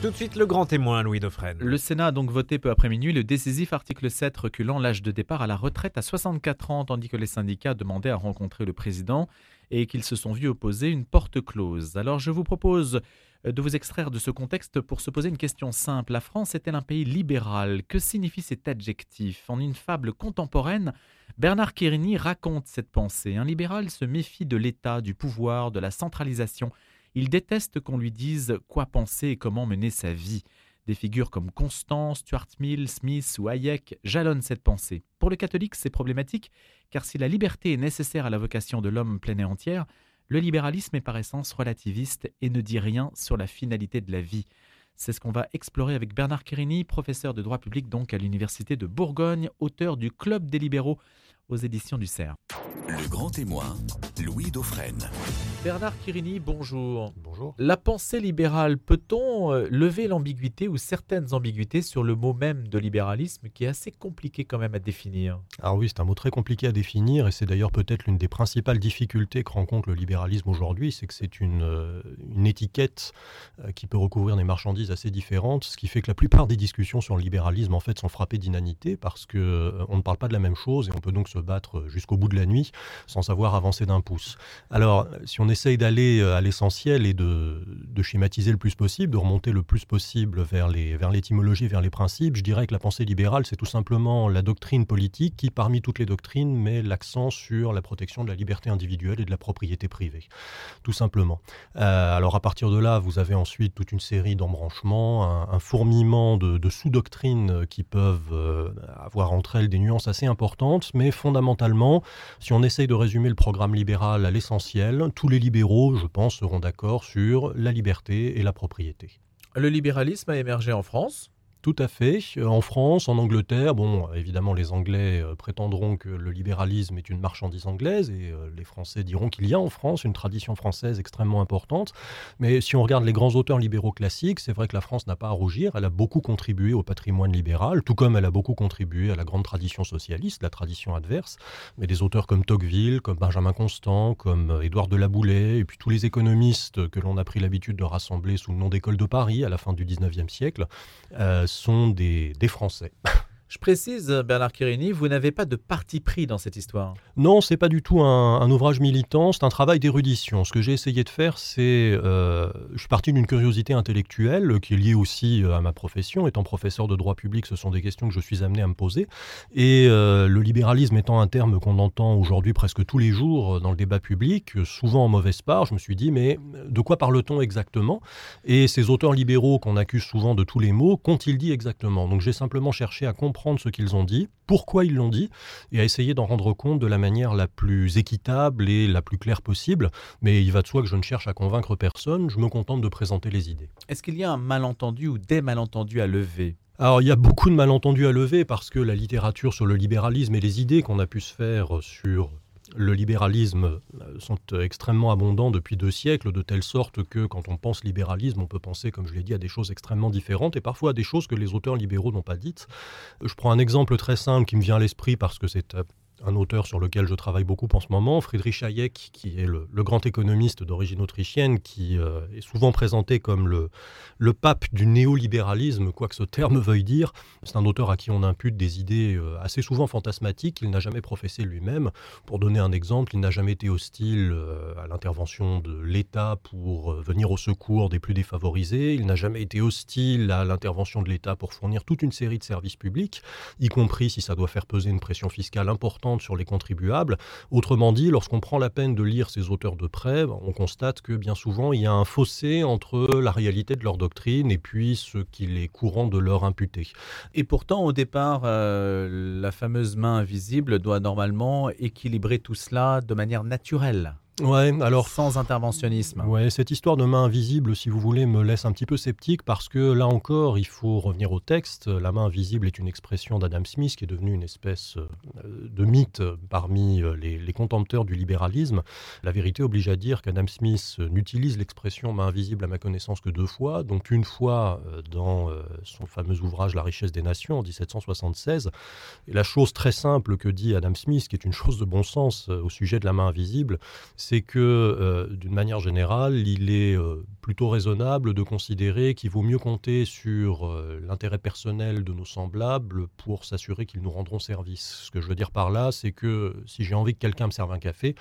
Tout de suite, le grand témoin, Louis Dauphren. Le Sénat a donc voté peu après minuit le décisif article 7 reculant l'âge de départ à la retraite à 64 ans, tandis que les syndicats demandaient à rencontrer le président et qu'ils se sont vus opposer une porte close. Alors je vous propose de vous extraire de ce contexte pour se poser une question simple. La France est-elle un pays libéral? Que signifie cet adjectif? En une fable contemporaine, Bernard Kérini raconte cette pensée. Un libéral se méfie de l'État, du pouvoir, de la centralisation. Il déteste qu'on lui dise quoi penser et comment mener sa vie. Des figures comme Constance, Stuart Mill, Smith ou Hayek jalonnent cette pensée. Pour le catholique, c'est problématique, car si la liberté est nécessaire à la vocation de l'homme pleine et entière, le libéralisme est par essence relativiste et ne dit rien sur la finalité de la vie. C'est ce qu'on va explorer avec Bernard Querini, professeur de droit public donc à l'Université de Bourgogne, auteur du Club des libéraux aux éditions du CERF. Le grand témoin, Louis Dauphren. Bernard Quirini, bonjour. Bonjour. La pensée libérale, peut-on euh, lever l'ambiguïté ou certaines ambiguïtés sur le mot même de libéralisme qui est assez compliqué quand même à définir? Alors oui, c'est un mot très compliqué à définir et c'est d'ailleurs peut-être l'une des principales difficultés que rencontre le libéralisme aujourd'hui, c'est que c'est une, euh, une étiquette euh, qui peut recouvrir des marchandises assez différentes, ce qui fait que la plupart des discussions sur le libéralisme en fait sont frappées d'inanité parce que on ne parle pas de la même chose et on peut donc se battre jusqu'au bout de la nuit sans savoir avancer d'un pouce. Alors, si on essaye d'aller euh, à l'essentiel et de, schématiser le plus possible, de remonter le plus possible vers l'étymologie, vers, vers les principes, je dirais que la pensée libérale, c'est tout simplement la doctrine politique qui, parmi toutes les doctrines, met l'accent sur la protection de la liberté individuelle et de la propriété privée. Tout simplement. Euh, alors, à partir de là, vous avez ensuite toute une série d'embranchements, un, fourmillement de, sous-doctrines qui peuvent euh, avoir entre elles des nuances assez importantes, mais fondamentalement, si on essaye de résumer le programme libéral à l'essentiel, tous les libéraux, je pense, seront d'accord sur la liberté et la propriété. Le libéralisme a émergé en France tout à fait. Euh, en France, en Angleterre, bon, évidemment, les Anglais euh, prétendront que le libéralisme est une marchandise anglaise et euh, les Français diront qu'il y a en France une tradition française extrêmement importante. Mais si on regarde les grands auteurs libéraux classiques, c'est vrai que la France n'a pas à rougir. Elle a beaucoup contribué au patrimoine libéral, tout comme elle a beaucoup contribué à la grande tradition socialiste, la tradition adverse. Mais des auteurs comme Tocqueville, comme Benjamin Constant, comme Édouard de la Boulay, et puis tous les économistes que l'on a pris l'habitude de rassembler sous le nom d'école de Paris à la fin du 19e siècle, sont des, Français. Je précise, Bernard Quirini, vous n'avez pas de parti pris dans cette histoire. Non, c'est pas du tout un, ouvrage militant, c'est un travail d'érudition. Ce que j'ai essayé de faire, c'est. Euh, je suis parti d'une curiosité intellectuelle qui est liée aussi euh, à ma profession. Étant professeur de droit public, ce sont des questions que je suis amené à me poser. Et euh, le libéralisme étant un terme qu'on entend aujourd'hui presque tous les jours dans le débat public, souvent en mauvaise part, je me suis dit, mais de quoi parle-t-on exactement? Et ces auteurs libéraux qu'on accuse souvent de tous les maux, qu'ont-ils dit exactement? Donc j'ai simplement cherché à comprendre ce qu'ils ont dit, pourquoi ils l'ont dit, et à essayer d'en rendre compte de la manière la plus équitable et la plus claire possible. Mais il va de soi que je ne cherche à convaincre personne, je me contente de présenter les idées. Est-ce qu'il y a un malentendu ou des malentendus à lever? Alors il y a beaucoup de malentendus à lever parce que la littérature sur le libéralisme et les idées qu'on a pu se faire sur le libéralisme euh, sont extrêmement abondants depuis deux siècles, de telle sorte que quand on pense libéralisme, on peut penser, comme je l'ai dit, à des choses extrêmement différentes et parfois à des choses que les auteurs libéraux n'ont pas dites. Je prends un exemple très simple qui me vient à l'esprit parce que c'est euh, un auteur sur lequel je travaille beaucoup en ce moment, Friedrich Hayek, qui est le, grand économiste d'origine autrichienne, qui euh, est souvent présenté comme le, le pape du néolibéralisme, quoi que ce terme veuille dire. C'est un auteur à qui on impute des idées euh, assez souvent fantasmatiques qu'il n'a jamais professées lui-même. Pour donner un exemple, il n'a jamais été hostile euh, à l'intervention de l'État pour venir au secours des plus défavorisés. Il n'a jamais été hostile à l'intervention de l'État pour fournir toute une série de services publics, y compris si ça doit faire peser une pression fiscale importante sur les contribuables. Autrement dit, lorsqu'on prend la peine de lire ces auteurs de près, on constate que bien souvent, il y a un fossé entre la réalité de leur doctrine et puis ce qu'il est courant de leur imputer. Et pourtant, au départ, euh, la fameuse main invisible doit normalement équilibrer tout cela de manière naturelle. Ouais, alors sans interventionnisme. Ouais, cette histoire de main invisible, si vous voulez, me laisse un petit peu sceptique parce que là encore, il faut revenir au texte. La main invisible est une expression d'Adam Smith qui est devenue une espèce euh, de mythe parmi euh, les, les, contempteurs du libéralisme. La vérité oblige à dire qu'Adam Smith n'utilise l'expression main invisible à ma connaissance que deux fois, donc une fois euh, dans son fameux ouvrage La richesse des nations en 1776. Et la chose très simple que dit Adam Smith, qui est une chose de bon sens au sujet de la main invisible, c'est que, euh, d'une manière générale, il est euh, plutôt raisonnable de considérer qu'il vaut mieux compter sur euh, l'intérêt personnel de nos semblables pour s'assurer qu'ils nous rendront service. Ce que je veux dire par là, c'est que si j'ai envie que quelqu'un me serve un café,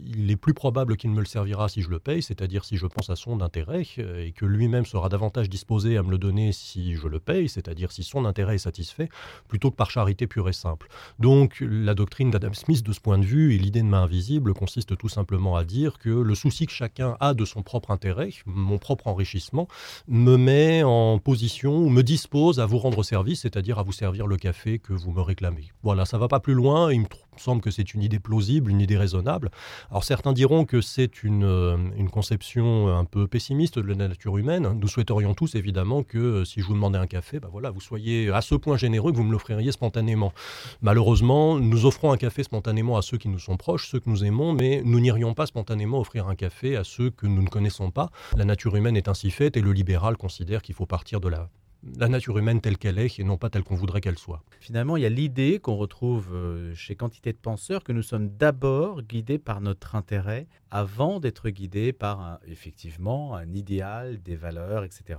il est plus probable qu'il me le servira si je le paye, c'est-à-dire si je pense à son intérêt, et que lui-même sera davantage disposé à me le donner si je le paye, c'est-à-dire si son intérêt est satisfait, plutôt que par charité pure et simple. Donc la doctrine d'Adam Smith de ce point de vue et l'idée de main invisible consiste tout simplement à dire que le souci que chacun a de son propre intérêt, mon propre enrichissement, me met en position ou me dispose à vous rendre service, c'est-à-dire à vous servir le café que vous me réclamez. Voilà, ça va pas plus loin. Il me semble que c'est une idée plausible, une idée raisonnable. Alors certains diront que c'est une, euh, conception un peu pessimiste de la nature humaine. Nous souhaiterions tous évidemment que euh, si je vous demandais un café, ben voilà, vous soyez à ce point généreux que vous me l'offririez spontanément. Malheureusement, nous offrons un café spontanément à ceux qui nous sont proches, ceux que nous aimons, mais nous n'irions pas spontanément offrir un café à ceux que nous ne connaissons pas. La nature humaine est ainsi faite et le libéral considère qu'il faut partir de la la nature humaine telle qu'elle est et non pas telle qu'on voudrait qu'elle soit. Finalement, il y a l'idée qu'on retrouve euh, chez quantité de penseurs que nous sommes d'abord guidés par notre intérêt avant d'être guidés par effectivement un idéal, des valeurs, etc.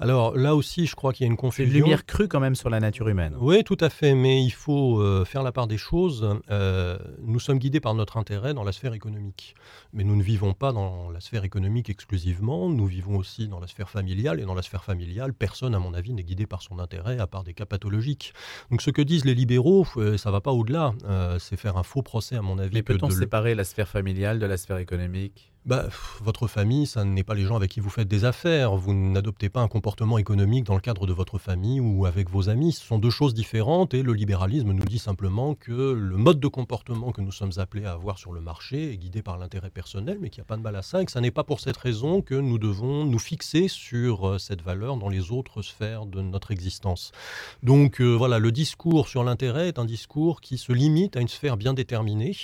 Alors là aussi, je crois qu'il y a une confusion. Une lumière crue quand même sur la nature humaine. Oui, tout à fait, mais il faut euh, faire la part des choses. Euh, nous sommes guidés par notre intérêt dans la sphère économique, mais nous ne vivons pas dans la sphère économique exclusivement, nous vivons aussi dans la sphère familiale, et dans la sphère familiale, personne, à mon avis, n'est guidé par son intérêt, à part des cas pathologiques. Donc ce que disent les libéraux, euh, ça va pas au-delà. Euh, c'est faire un faux procès, à mon avis. Mais peut-on séparer la sphère familiale de la sphère économique bah, votre famille, ça n'est pas les gens avec qui vous faites des affaires. Vous n'adoptez pas un comportement économique dans le cadre de votre famille ou avec vos amis. Ce sont deux choses différentes et le libéralisme nous dit simplement que le mode de comportement que nous sommes appelés à avoir sur le marché est guidé par l'intérêt personnel, mais qu'il n'y a pas de mal à ça et que ce n'est pas pour cette raison que nous devons nous fixer sur euh, cette valeur dans les autres sphères de notre existence. Donc euh, voilà, le discours sur l'intérêt est un discours qui se limite à une sphère bien déterminée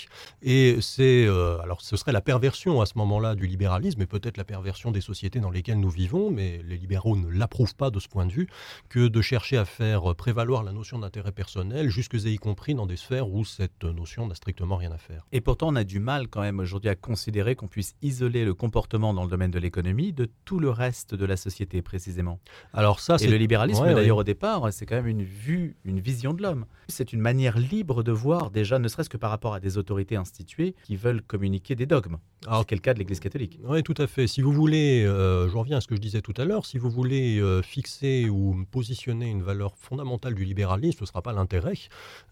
et c'est, euh, alors ce serait la perversion à ce moment là du libéralisme et peut-être la perversion des sociétés dans lesquelles nous vivons, mais les libéraux ne l'approuvent pas de ce point de vue, que de chercher à faire prévaloir la notion d'intérêt personnel, jusque et y compris dans des sphères où cette notion n'a strictement rien à faire. Et pourtant, on a du mal quand même aujourd'hui à considérer qu'on puisse isoler le comportement dans le domaine de l'économie de tout le reste de la société précisément. Alors ça, c'est le libéralisme d'ailleurs au départ, c'est quand même une vue, une vision de l'homme. C'est une manière libre de voir déjà, ne serait-ce que par rapport à des autorités instituées qui veulent communiquer des dogmes. Alors, quel cas de l'Église catholique. Oui, tout à fait. Si vous voulez, euh, je reviens à ce que je disais tout à l'heure, si vous voulez euh, fixer ou positionner une valeur fondamentale du libéralisme, ce ne sera pas l'intérêt,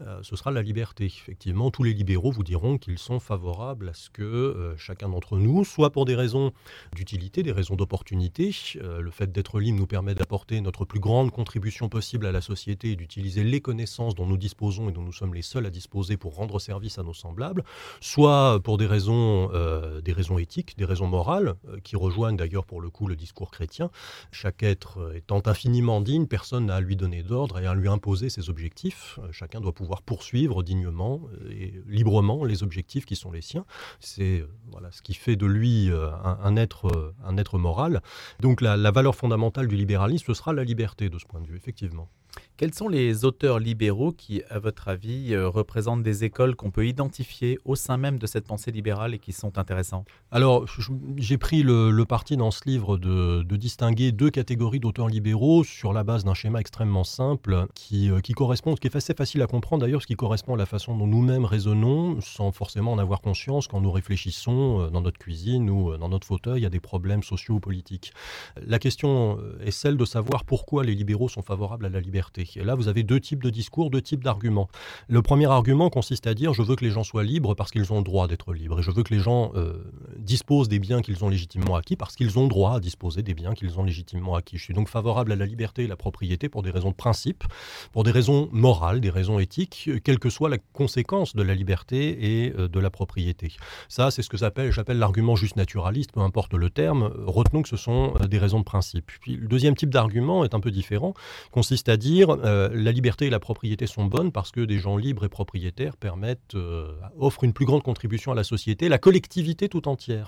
euh, ce sera la liberté. Effectivement, tous les libéraux vous diront qu'ils sont favorables à ce que chacun d'entre nous, soit pour des raisons d'utilité, des raisons d'opportunité, le fait d'être libre nous permet d'apporter notre plus grande contribution possible à la société et d'utiliser les connaissances dont nous disposons et dont nous sommes les seuls à disposer pour rendre service à nos semblables, soit pour des raisons, des raisons éthiques des raisons morales, euh, qui rejoignent d'ailleurs pour le coup le discours chrétien. Chaque être euh, étant infiniment digne, personne n'a à lui donner d'ordre et à lui imposer ses objectifs. Euh, chacun doit pouvoir poursuivre dignement et librement les objectifs qui sont les siens. C'est voilà, ce qui fait de lui un, être, un être moral. Donc la, la valeur fondamentale du libéralisme, ce sera la liberté de ce point de vue, effectivement. Quels sont les auteurs libéraux qui, à votre avis, représentent des écoles qu'on peut identifier au sein même de cette pensée libérale et qui sont intéressants? Alors, j'ai pris le, parti dans ce livre de, distinguer deux catégories d'auteurs libéraux sur la base d'un schéma extrêmement simple qui, euh, correspond, qui est assez facile à comprendre d'ailleurs, ce qui correspond à la façon dont nous-mêmes raisonnons sans forcément en avoir conscience quand nous réfléchissons euh, dans notre cuisine ou dans notre fauteuil à des problèmes sociaux ou politiques. La question est celle de savoir pourquoi les libéraux sont favorables à la liberté. Et là, vous avez deux types de discours, deux types d'arguments. Le premier argument consiste à dire je veux que les gens soient libres parce qu'ils ont le droit d'être libres. Et je veux que les gens euh, disposent des biens qu'ils ont légitimement acquis parce qu'ils ont droit à disposer des biens qu'ils ont légitimement acquis. Je suis donc favorable à la liberté et la propriété pour des raisons de principe, pour des raisons morales, des raisons éthiques, quelle que soit la conséquence de la liberté et euh, de la propriété. Ça, c'est ce que j'appelle l'argument juste naturaliste, peu importe le terme. Retenons que ce sont euh, des raisons de principe. Le deuxième type d'argument est un peu différent, consiste à dire euh, la liberté et la propriété sont bonnes parce que des gens libres et propriétaires permettent, euh, offrent une plus grande contribution à la société. La collectivité tout entière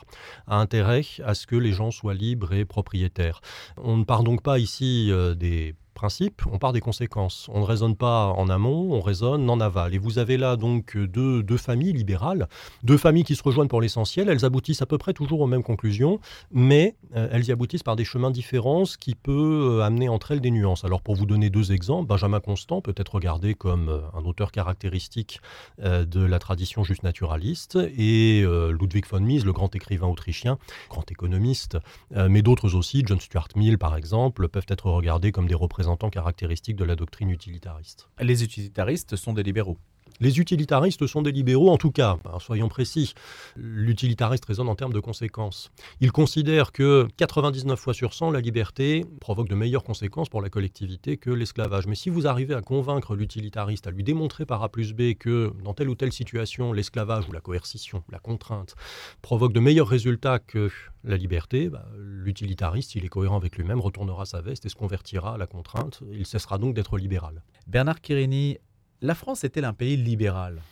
intérêt à ce que les gens soient libres et propriétaires. On ne part donc pas ici euh, des principe, on part des conséquences. On ne raisonne pas en amont, on raisonne en aval. Et vous avez là donc deux, familles libérales, deux familles qui se rejoignent pour l'essentiel. Elles aboutissent à peu près toujours aux mêmes conclusions, mais euh, elles y aboutissent par des chemins différents, qui peut euh, amener entre elles des nuances. Alors pour vous donner deux exemples, Benjamin Constant peut être regardé comme euh, un auteur caractéristique de la tradition juste naturaliste, et Ludwig von Mises, le grand écrivain autrichien, grand économiste, mais d'autres aussi, John Stuart Mill par exemple, peuvent être regardés comme des représentants caractéristiques de la doctrine utilitariste. Les utilitaristes sont des libéraux. Les utilitaristes sont des libéraux, en tout cas, soyons précis. L'utilitariste raisonne en termes de conséquences. Il considère que 99 fois sur 100, la liberté provoque de meilleures conséquences pour la collectivité que l'esclavage. Mais si vous arrivez à convaincre l'utilitariste, à lui démontrer par A plus B que dans telle ou telle situation, l'esclavage ou la coercition, la contrainte, provoque de meilleurs résultats que la liberté, bah, l'utilitariste, s'il est cohérent avec lui-même, retournera sa veste et se convertira à la contrainte. Il cessera donc d'être libéral. Bernard Quirini, la France est-elle un pays libéral?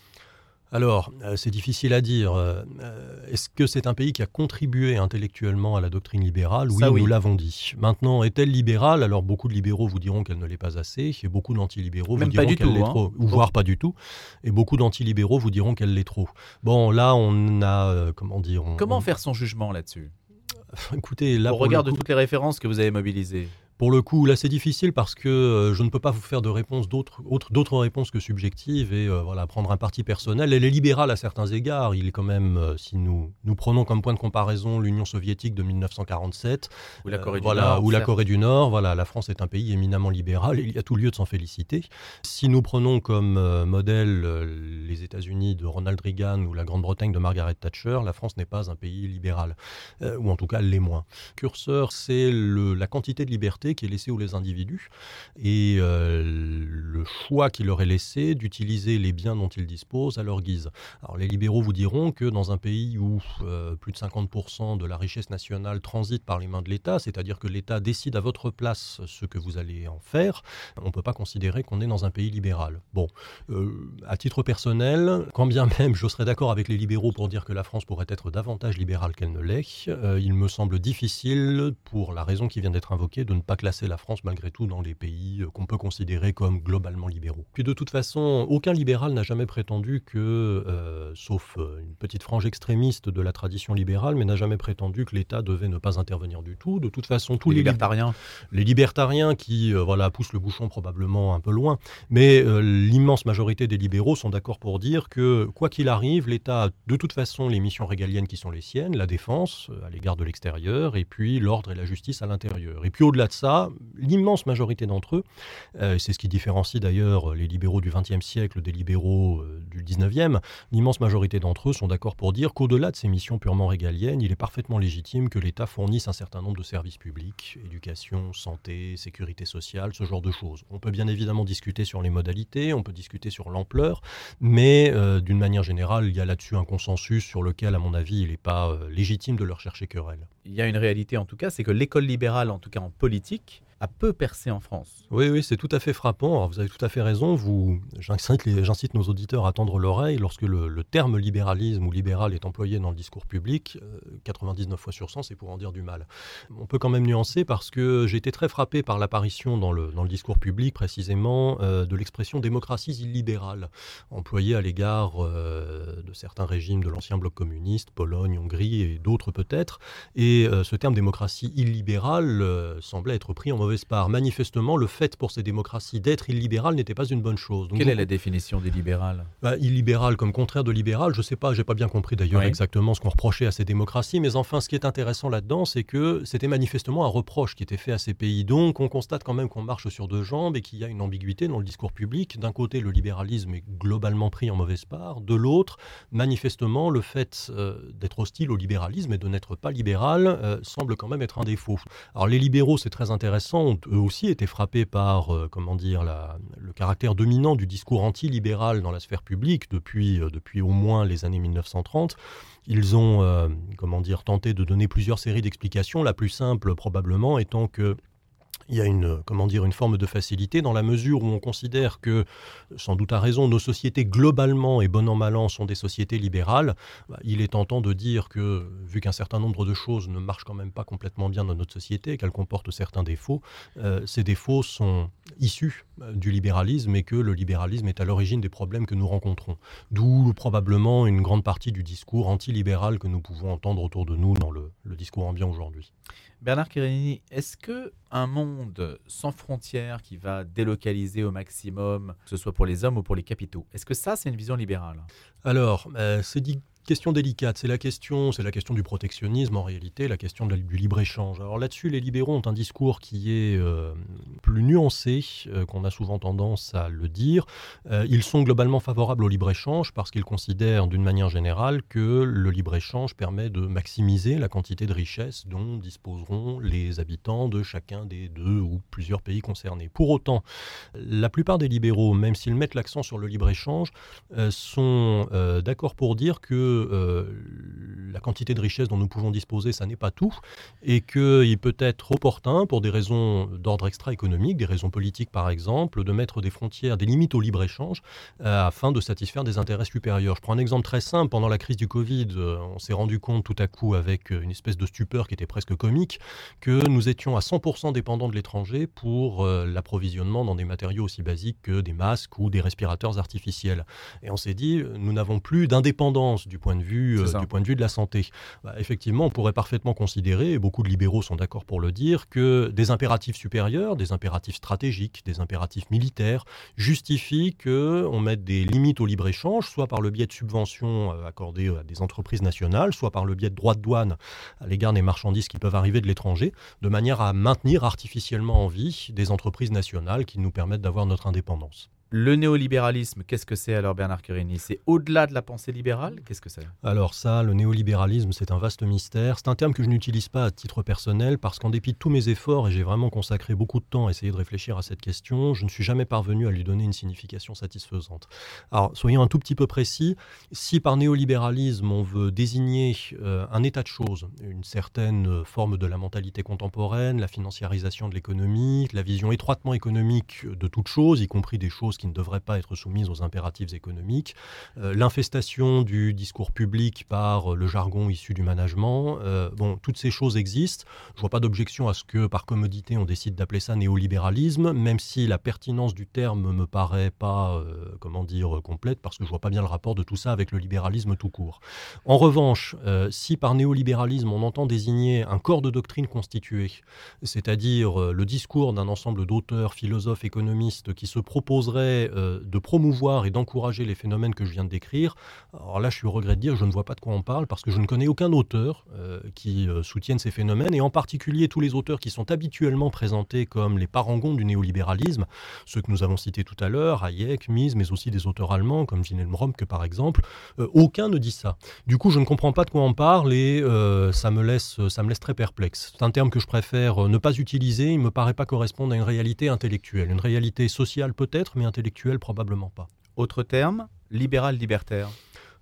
Alors, euh, c'est difficile à dire. Euh, est-ce que c'est un pays qui a contribué intellectuellement à la doctrine libérale? Oui, nous l'avons dit. Maintenant, est-elle libérale? Alors, beaucoup de libéraux vous diront qu'elle ne l'est pas assez, et beaucoup d'antilibéraux vous diront qu'elle l'est hein. trop, ou voire pas du tout. Et beaucoup d'antilibéraux vous diront qu'elle l'est trop. Bon, là, on a, euh, comment dire... comment faire son jugement là-dessus? Écoutez, là... Au regard de toutes les références que vous avez mobilisées pour le coup, là, c'est difficile parce que euh, je ne peux pas vous faire de réponses d'autres, d'autres réponses que subjectives et euh, voilà, prendre un parti personnel. Elle est libérale à certains égards. Il est quand même, euh, si nous, nous prenons comme point de comparaison l'Union soviétique de 1947 ou la Corée du voilà, Nord, ou la Corée du Nord, voilà, la France est un pays éminemment libéral et il y a tout lieu de s'en féliciter. Si nous prenons comme modèle les États-Unis de Ronald Reagan ou la Grande-Bretagne de Margaret Thatcher, la France n'est pas un pays libéral, ou en tout cas l'est moins. Curseur, c'est la quantité de liberté qui est laissé aux individus et euh, le choix qui leur est laissé d'utiliser les biens dont ils disposent à leur guise. Alors les libéraux vous diront que dans un pays où euh, plus de 50% de la richesse nationale transite par les mains de l'État, c'est-à-dire que l'État décide à votre place ce que vous allez en faire, on ne peut pas considérer qu'on est dans un pays libéral. Bon, euh, à titre personnel, quand bien même je serais d'accord avec les libéraux pour dire que la France pourrait être davantage libérale qu'elle ne l'est, il me semble difficile, pour la raison qui vient d'être invoquée, de ne pas classer la France malgré tout dans les pays euh, qu'on peut considérer comme globalement libéraux. Puis de toute façon, aucun libéral n'a jamais prétendu que, euh, sauf euh, une petite frange extrémiste de la tradition libérale, mais n'a jamais prétendu que l'État devait ne pas intervenir du tout. De toute façon, tous les, libertariens, les libertariens qui voilà poussent le bouchon probablement un peu loin, mais l'immense majorité des libéraux sont d'accord pour dire que quoi qu'il arrive, l'État a de toute façon les missions régaliennes qui sont les siennes, la défense à l'égard de l'extérieur, et puis l'ordre et la justice à l'intérieur. Et puis au-delà de ça l'immense majorité d'entre eux, euh, c'est ce qui différencie d'ailleurs les libéraux du XXe siècle des libéraux euh, du XIXe, l'immense majorité d'entre eux sont d'accord pour dire qu'au-delà de ces missions purement régaliennes, il est parfaitement légitime que l'État fournisse un certain nombre de services publics, éducation, santé, sécurité sociale, ce genre de choses. On peut bien évidemment discuter sur les modalités, on peut discuter sur l'ampleur, mais euh, d'une manière générale, il y a là-dessus un consensus sur lequel, à mon avis, il n'est pas légitime de leur chercher querelle. Il y a une réalité en tout cas, c'est que l'école libérale, en tout cas en politique, ettik. Peu percé en France. Oui, oui, c'est tout à fait frappant. vous avez tout à fait raison. Vous, j'incite, nos auditeurs à tendre l'oreille lorsque le, terme libéralisme ou libéral est employé dans le discours public. 99 euh, fois sur 100, c'est pour en dire du mal. On peut quand même nuancer parce que j'ai été très frappé par l'apparition dans le, dans le discours public précisément euh, de l'expression démocratie illibérale, employée à l'égard euh, de certains régimes de l'ancien bloc communiste, Pologne, Hongrie et d'autres peut-être. Et ce terme démocratie illibérale semblait être pris en mauvaise part. Manifestement, le fait pour ces démocraties d'être illibérales n'était pas une bonne chose. Quelle est la définition d'illibéral bah, Illibéral comme contraire de libéral, je ne sais pas, j'ai pas bien compris d'ailleurs exactement ce qu'on reprochait à ces démocraties, mais enfin, ce qui est intéressant là-dedans, c'est que c'était manifestement un reproche qui était fait à ces pays. Donc, on constate quand même qu'on marche sur deux jambes et qu'il y a une ambiguïté dans le discours public. D'un côté, le libéralisme est globalement pris en mauvaise part. De l'autre, manifestement, le fait euh, d'être hostile au libéralisme et de n'être pas libéral euh, semble quand même être un défaut. Alors, les libéraux, c'est très intéressant ont eux aussi été frappés par euh, comment dire, le caractère dominant du discours anti-libéral dans la sphère publique depuis, euh, depuis au moins les années 1930. Ils ont euh, comment dire, tenté de donner plusieurs séries d'explications, la plus simple probablement étant que il y a une, comment dire, une forme de facilité dans la mesure où on considère que, sans doute à raison, nos sociétés globalement et bon an mal an sont des sociétés libérales. Bah, il est tentant de dire que, vu qu'un certain nombre de choses ne marchent quand même pas complètement bien dans notre société, qu'elles comportent certains défauts, euh, ces défauts sont issus euh, du libéralisme et que le libéralisme est à l'origine des problèmes que nous rencontrons. D'où probablement une grande partie du discours antilibéral que nous pouvons entendre autour de nous dans le discours ambiant aujourd'hui. Bernard Quirini, est-ce que un monde sans frontières qui va délocaliser au maximum, que ce soit pour les hommes ou pour les capitaux, est-ce que ça, c'est une vision libérale? Alors, euh, c'est dit question délicate. C'est la question, du protectionnisme en réalité, la question du libre échange. Alors là-dessus, les libéraux ont un discours qui est euh, plus nuancé euh, qu'on a souvent tendance à le dire. Euh, ils sont globalement favorables au libre échange parce qu'ils considèrent d'une manière générale que le libre échange permet de maximiser la quantité de richesses dont disposeront les habitants de chacun des deux ou plusieurs pays concernés. Pour autant, la plupart des libéraux, même s'ils mettent l'accent sur le libre échange, sont d'accord pour dire que euh, la quantité de richesse dont nous pouvons disposer, ça n'est pas tout, et qu'il peut être opportun, pour des raisons d'ordre extra-économique, des raisons politiques par exemple, de mettre des frontières, des limites au libre-échange, euh, afin de satisfaire des intérêts supérieurs. Je prends un exemple très simple. Pendant la crise du Covid, euh, on s'est rendu compte tout à coup, avec une espèce de stupeur qui était presque comique, que nous étions à 100% dépendants de l'étranger pour l'approvisionnement dans des matériaux aussi basiques que des masques ou des respirateurs artificiels. Et on s'est dit, nous n'avons plus d'indépendance du point de vue, euh, du point de vue de la santé. Bah, effectivement, on pourrait parfaitement considérer, et beaucoup de libéraux sont d'accord pour le dire, que des impératifs supérieurs, des impératifs stratégiques, des impératifs militaires justifient qu'on mette des limites au libre-échange, soit par le biais de subventions euh, accordées à des entreprises nationales, soit par le biais de droits de douane à l'égard des marchandises qui peuvent arriver de l'étranger, de manière à maintenir artificiellement en vie des entreprises nationales qui nous permettent d'avoir notre indépendance. Le néolibéralisme, qu'est-ce que c'est alors Bernard Quirini C'est au-delà de la pensée libérale? Qu'est-ce que c'est? Alors ça, le néolibéralisme, c'est un vaste mystère. C'est un terme que je n'utilise pas à titre personnel parce qu'en dépit de tous mes efforts, et j'ai vraiment consacré beaucoup de temps à essayer de réfléchir à cette question, je ne suis jamais parvenu à lui donner une signification satisfaisante. Alors soyons un tout petit peu précis. Si par néolibéralisme on veut désigner euh, un état de choses, une certaine forme de la mentalité contemporaine, la financiarisation de l'économie, la vision étroitement économique de toute chose, y compris des choses qui qui ne devraient pas être soumises aux impératifs économiques, euh, l'infestation du discours public par euh, le jargon issu du management. Euh, bon, toutes ces choses existent. Je vois pas d'objection à ce que, par commodité, on décide d'appeler ça néolibéralisme, même si la pertinence du terme me paraît pas, comment dire, complète, parce que je vois pas bien le rapport de tout ça avec le libéralisme tout court. En revanche, si par néolibéralisme on entend désigner un corps de doctrine constitué, c'est-à-dire le discours d'un ensemble d'auteurs, philosophes, économistes qui se proposeraient euh, de promouvoir et d'encourager les phénomènes que je viens de décrire. Alors là, je suis au regret de dire, je ne vois pas de quoi on parle parce que je ne connais aucun auteur euh, qui euh, soutienne ces phénomènes et en particulier tous les auteurs qui sont habituellement présentés comme les parangons du néolibéralisme, ceux que nous avons cités tout à l'heure, Hayek, Mies, mais aussi des auteurs allemands comme Wilhelm Romke par exemple. aucun ne dit ça. Du coup, je ne comprends pas de quoi on parle et ça me laisse ça me laisse très perplexe. C'est un terme que je préfère ne pas utiliser. Il me paraît pas correspondre à une réalité intellectuelle, une réalité sociale peut-être, mais intellectuelle probablement pas. Autre terme, libéral-libertaire.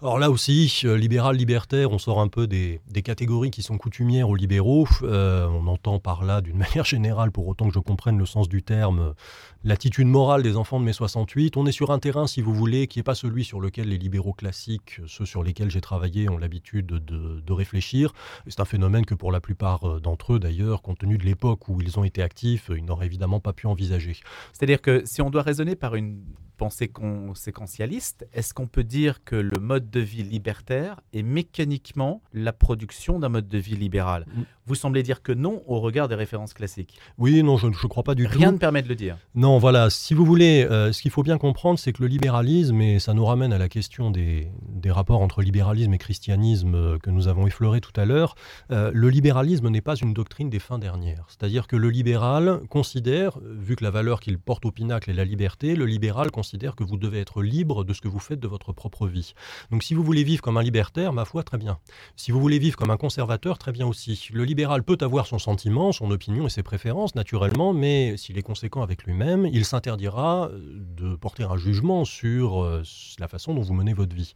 Alors là aussi, euh, libéral, libertaire, on sort un peu des, catégories qui sont coutumières aux libéraux. Euh, on entend par là, d'une manière générale, pour autant que je comprenne le sens du terme, l'attitude morale des enfants de mai 68. On est sur un terrain, si vous voulez, qui n'est pas celui sur lequel les libéraux classiques, ceux sur lesquels j'ai travaillé, ont l'habitude de, réfléchir. C'est un phénomène que pour la plupart euh, d'entre eux, d'ailleurs, compte tenu de l'époque où ils ont été actifs, ils n'auraient évidemment pas pu envisager. C'est-à-dire que si on doit raisonner par une pensée séquentialiste, est-ce qu'on peut dire que le mode de vie libertaire est mécaniquement la production d'un mode de vie libéral? Mm. Vous semblez dire que non au regard des références classiques. Oui, non, je ne crois pas du tout. Rien ne permet de le dire. Non, voilà. Si vous voulez, euh, ce qu'il faut bien comprendre, c'est que le libéralisme, et ça nous ramène à la question des, des rapports entre libéralisme et christianisme euh, que nous avons effleuré tout à l'heure, euh, le libéralisme n'est pas une doctrine des fins dernières. C'est-à-dire que le libéral considère, vu que la valeur qu'il porte au pinacle est la liberté, le libéral considère que vous devez être libre de ce que vous faites de votre propre vie. Donc si vous voulez vivre comme un libertaire, ma foi, très bien. Si vous voulez vivre comme un conservateur, très bien aussi. Le libéral peut avoir son sentiment, son opinion et ses préférences, naturellement, mais s'il est conséquent avec lui-même, il s'interdira de porter un jugement sur euh, la façon dont vous menez votre vie.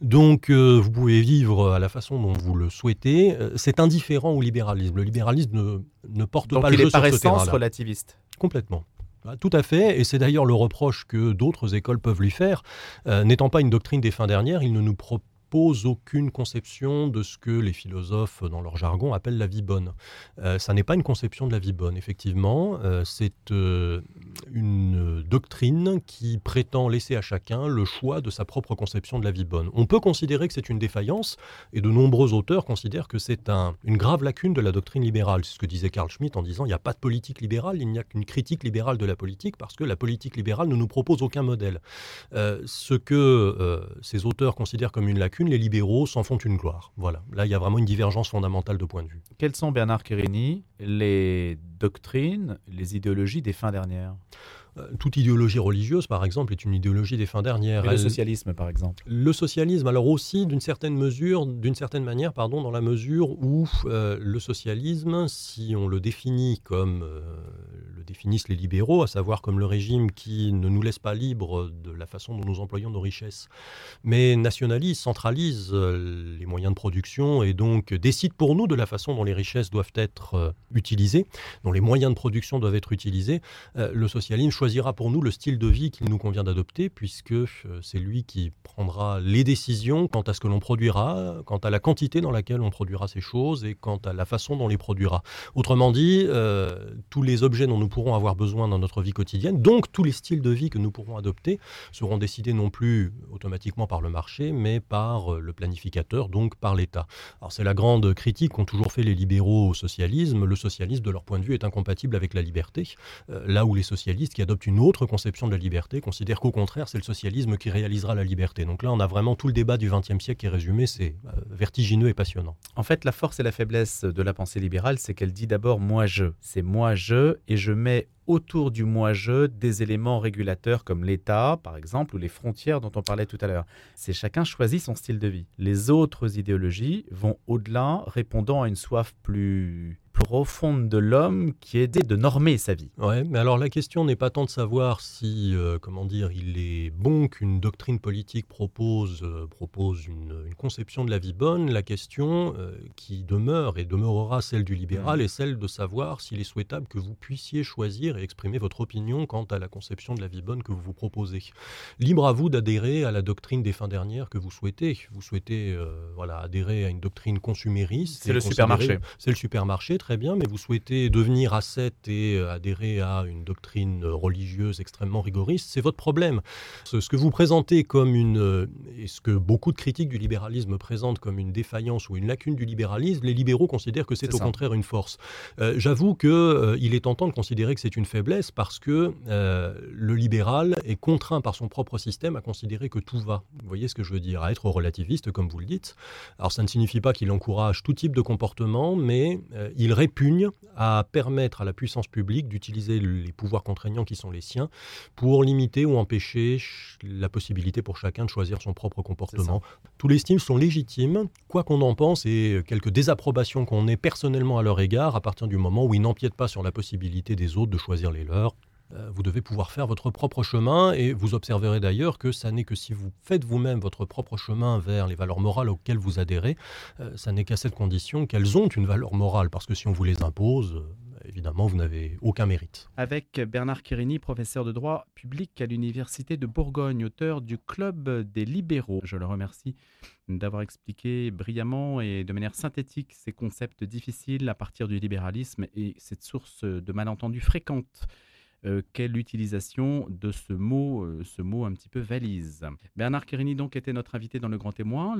Donc euh, vous pouvez vivre à la façon dont vous le souhaitez. Euh, c'est indifférent au libéralisme. Le libéralisme ne, ne porte Donc pas le jeu est par sur ce essence terrain-là. relativiste. Complètement. Ah, Tout à fait, et c'est d'ailleurs le reproche que d'autres écoles peuvent lui faire. Euh, N'étant pas une doctrine des fins dernières, il ne nous propose aucune conception de ce que les philosophes, dans leur jargon, appellent la vie bonne. Euh, ça n'est pas une conception de la vie bonne, effectivement. Euh, c'est euh, une doctrine qui prétend laisser à chacun le choix de sa propre conception de la vie bonne. On peut considérer que c'est une défaillance, et de nombreux auteurs considèrent que c'est un- une grave lacune de la doctrine libérale. C'est ce que disait Carl Schmitt en disant il n'y a pas de politique libérale, il n'y a qu'une critique libérale de la politique, parce que la politique libérale ne nous propose aucun modèle. Euh, ce que euh, ces auteurs considèrent comme une lacune, les libéraux s'en font une gloire. Voilà, là il y a vraiment une divergence fondamentale de point de vue. Quelles sont, Bernard Quirini, les doctrines, les idéologies des fins dernières? Toute idéologie religieuse, par exemple, est une idéologie des fins dernières. Le socialisme, par exemple Le socialisme, alors aussi d'une certaine mesure, d'une certaine manière, pardon, dans la mesure où euh, le socialisme, si on le définit comme euh, le définissent les libéraux, à savoir comme le régime qui ne nous laisse pas libres de la façon dont nous employons nos richesses, mais nationalise, centralise euh, les moyens de production et donc décide pour nous de la façon dont les richesses doivent être euh, utilisées, dont les moyens de production doivent être utilisés, euh, le socialisme choisira pour nous le style de vie qu'il nous convient d'adopter, puisque euh, c'est lui qui prendra les décisions quant à ce que l'on produira, quant à la quantité dans laquelle on produira ces choses et quant à la façon dont on les produira. Autrement dit, euh, tous les objets dont nous pourrons avoir besoin dans notre vie quotidienne, donc tous les styles de vie que nous pourrons adopter, seront décidés non plus automatiquement par le marché, mais par euh, le planificateur, donc par l'État. Alors c'est la grande critique qu'ont toujours fait les libéraux au socialisme. Le socialisme, de leur point de vue, est incompatible avec la liberté, là où les socialistes qui adoptent une autre conception de la liberté considèrent qu'au contraire, c'est le socialisme qui réalisera la liberté. Donc là, on a vraiment tout le débat du XXe siècle qui est résumé, c'est euh, vertigineux et passionnant. En fait, la force et la faiblesse de la pensée libérale, c'est qu'elle dit d'abord moi-je. C'est moi-je et je mets autour du moi-je des éléments régulateurs comme l'État, par exemple, ou les frontières dont on parlait tout à l'heure. C'est chacun choisit son style de vie. Les autres idéologies vont au-delà, répondant à une soif plus profonde de l'homme qui est de normer sa vie. Ouais, mais alors la question n'est pas tant de savoir si, euh, comment dire, il est bon qu'une doctrine politique propose, euh, propose une, une conception de la vie bonne. La question euh, qui demeure et demeurera celle du libéral est celle de savoir s'il est souhaitable que vous puissiez choisir et exprimer votre opinion quant à la conception de la vie bonne que vous vous proposez. Libre à vous d'adhérer à la doctrine des fins dernières que vous souhaitez. Vous souhaitez, voilà, adhérer à une doctrine consumériste. C'est le supermarché. C'est le supermarché, très bien, mais vous souhaitez devenir ascète et euh, adhérer à une doctrine euh, religieuse extrêmement rigoriste, c'est votre problème. Ce, ce que vous présentez comme une, euh, et ce que beaucoup de critiques du libéralisme présentent comme une défaillance ou une lacune du libéralisme, les libéraux considèrent que c'est au ça. contraire une force. Euh, J'avoue que euh, il est tentant de considérer que c'est une faiblesse parce que euh, le libéral est contraint par son propre système à considérer que tout va. Vous voyez ce que je veux dire, à être relativiste comme vous le dites. Alors ça ne signifie pas qu'il encourage tout type de comportement, mais il répugne à permettre à la puissance publique d'utiliser les pouvoirs contraignants qui sont les siens pour limiter ou empêcher ch- la possibilité pour chacun de choisir son propre comportement. Tous les styles sont légitimes, quoi qu'on en pense et quelques désapprobations qu'on ait personnellement à leur égard, à partir du moment où ils n'empiètent pas sur la possibilité des autres de choisir les leurs. Euh, Vous devez pouvoir faire votre propre chemin et vous observerez d'ailleurs que ça n'est que si vous faites vous-même votre propre chemin vers les valeurs morales auxquelles vous adhérez, euh, ça n'est qu'à cette condition qu'elles ont une valeur morale, parce que si on vous les impose, euh, évidemment, vous n'avez aucun mérite. Avec Bernard Quirini, professeur de droit public à l'Université de Bourgogne, auteur du Club des libéraux. Je le remercie d'avoir expliqué brillamment et de manière synthétique ces concepts difficiles à partir du libéralisme et cette source de malentendus fréquente euh, qu'est l'utilisation de ce mot, euh, ce mot un petit peu valise? Bernard Quirini donc était notre invité dans le Grand Témoin.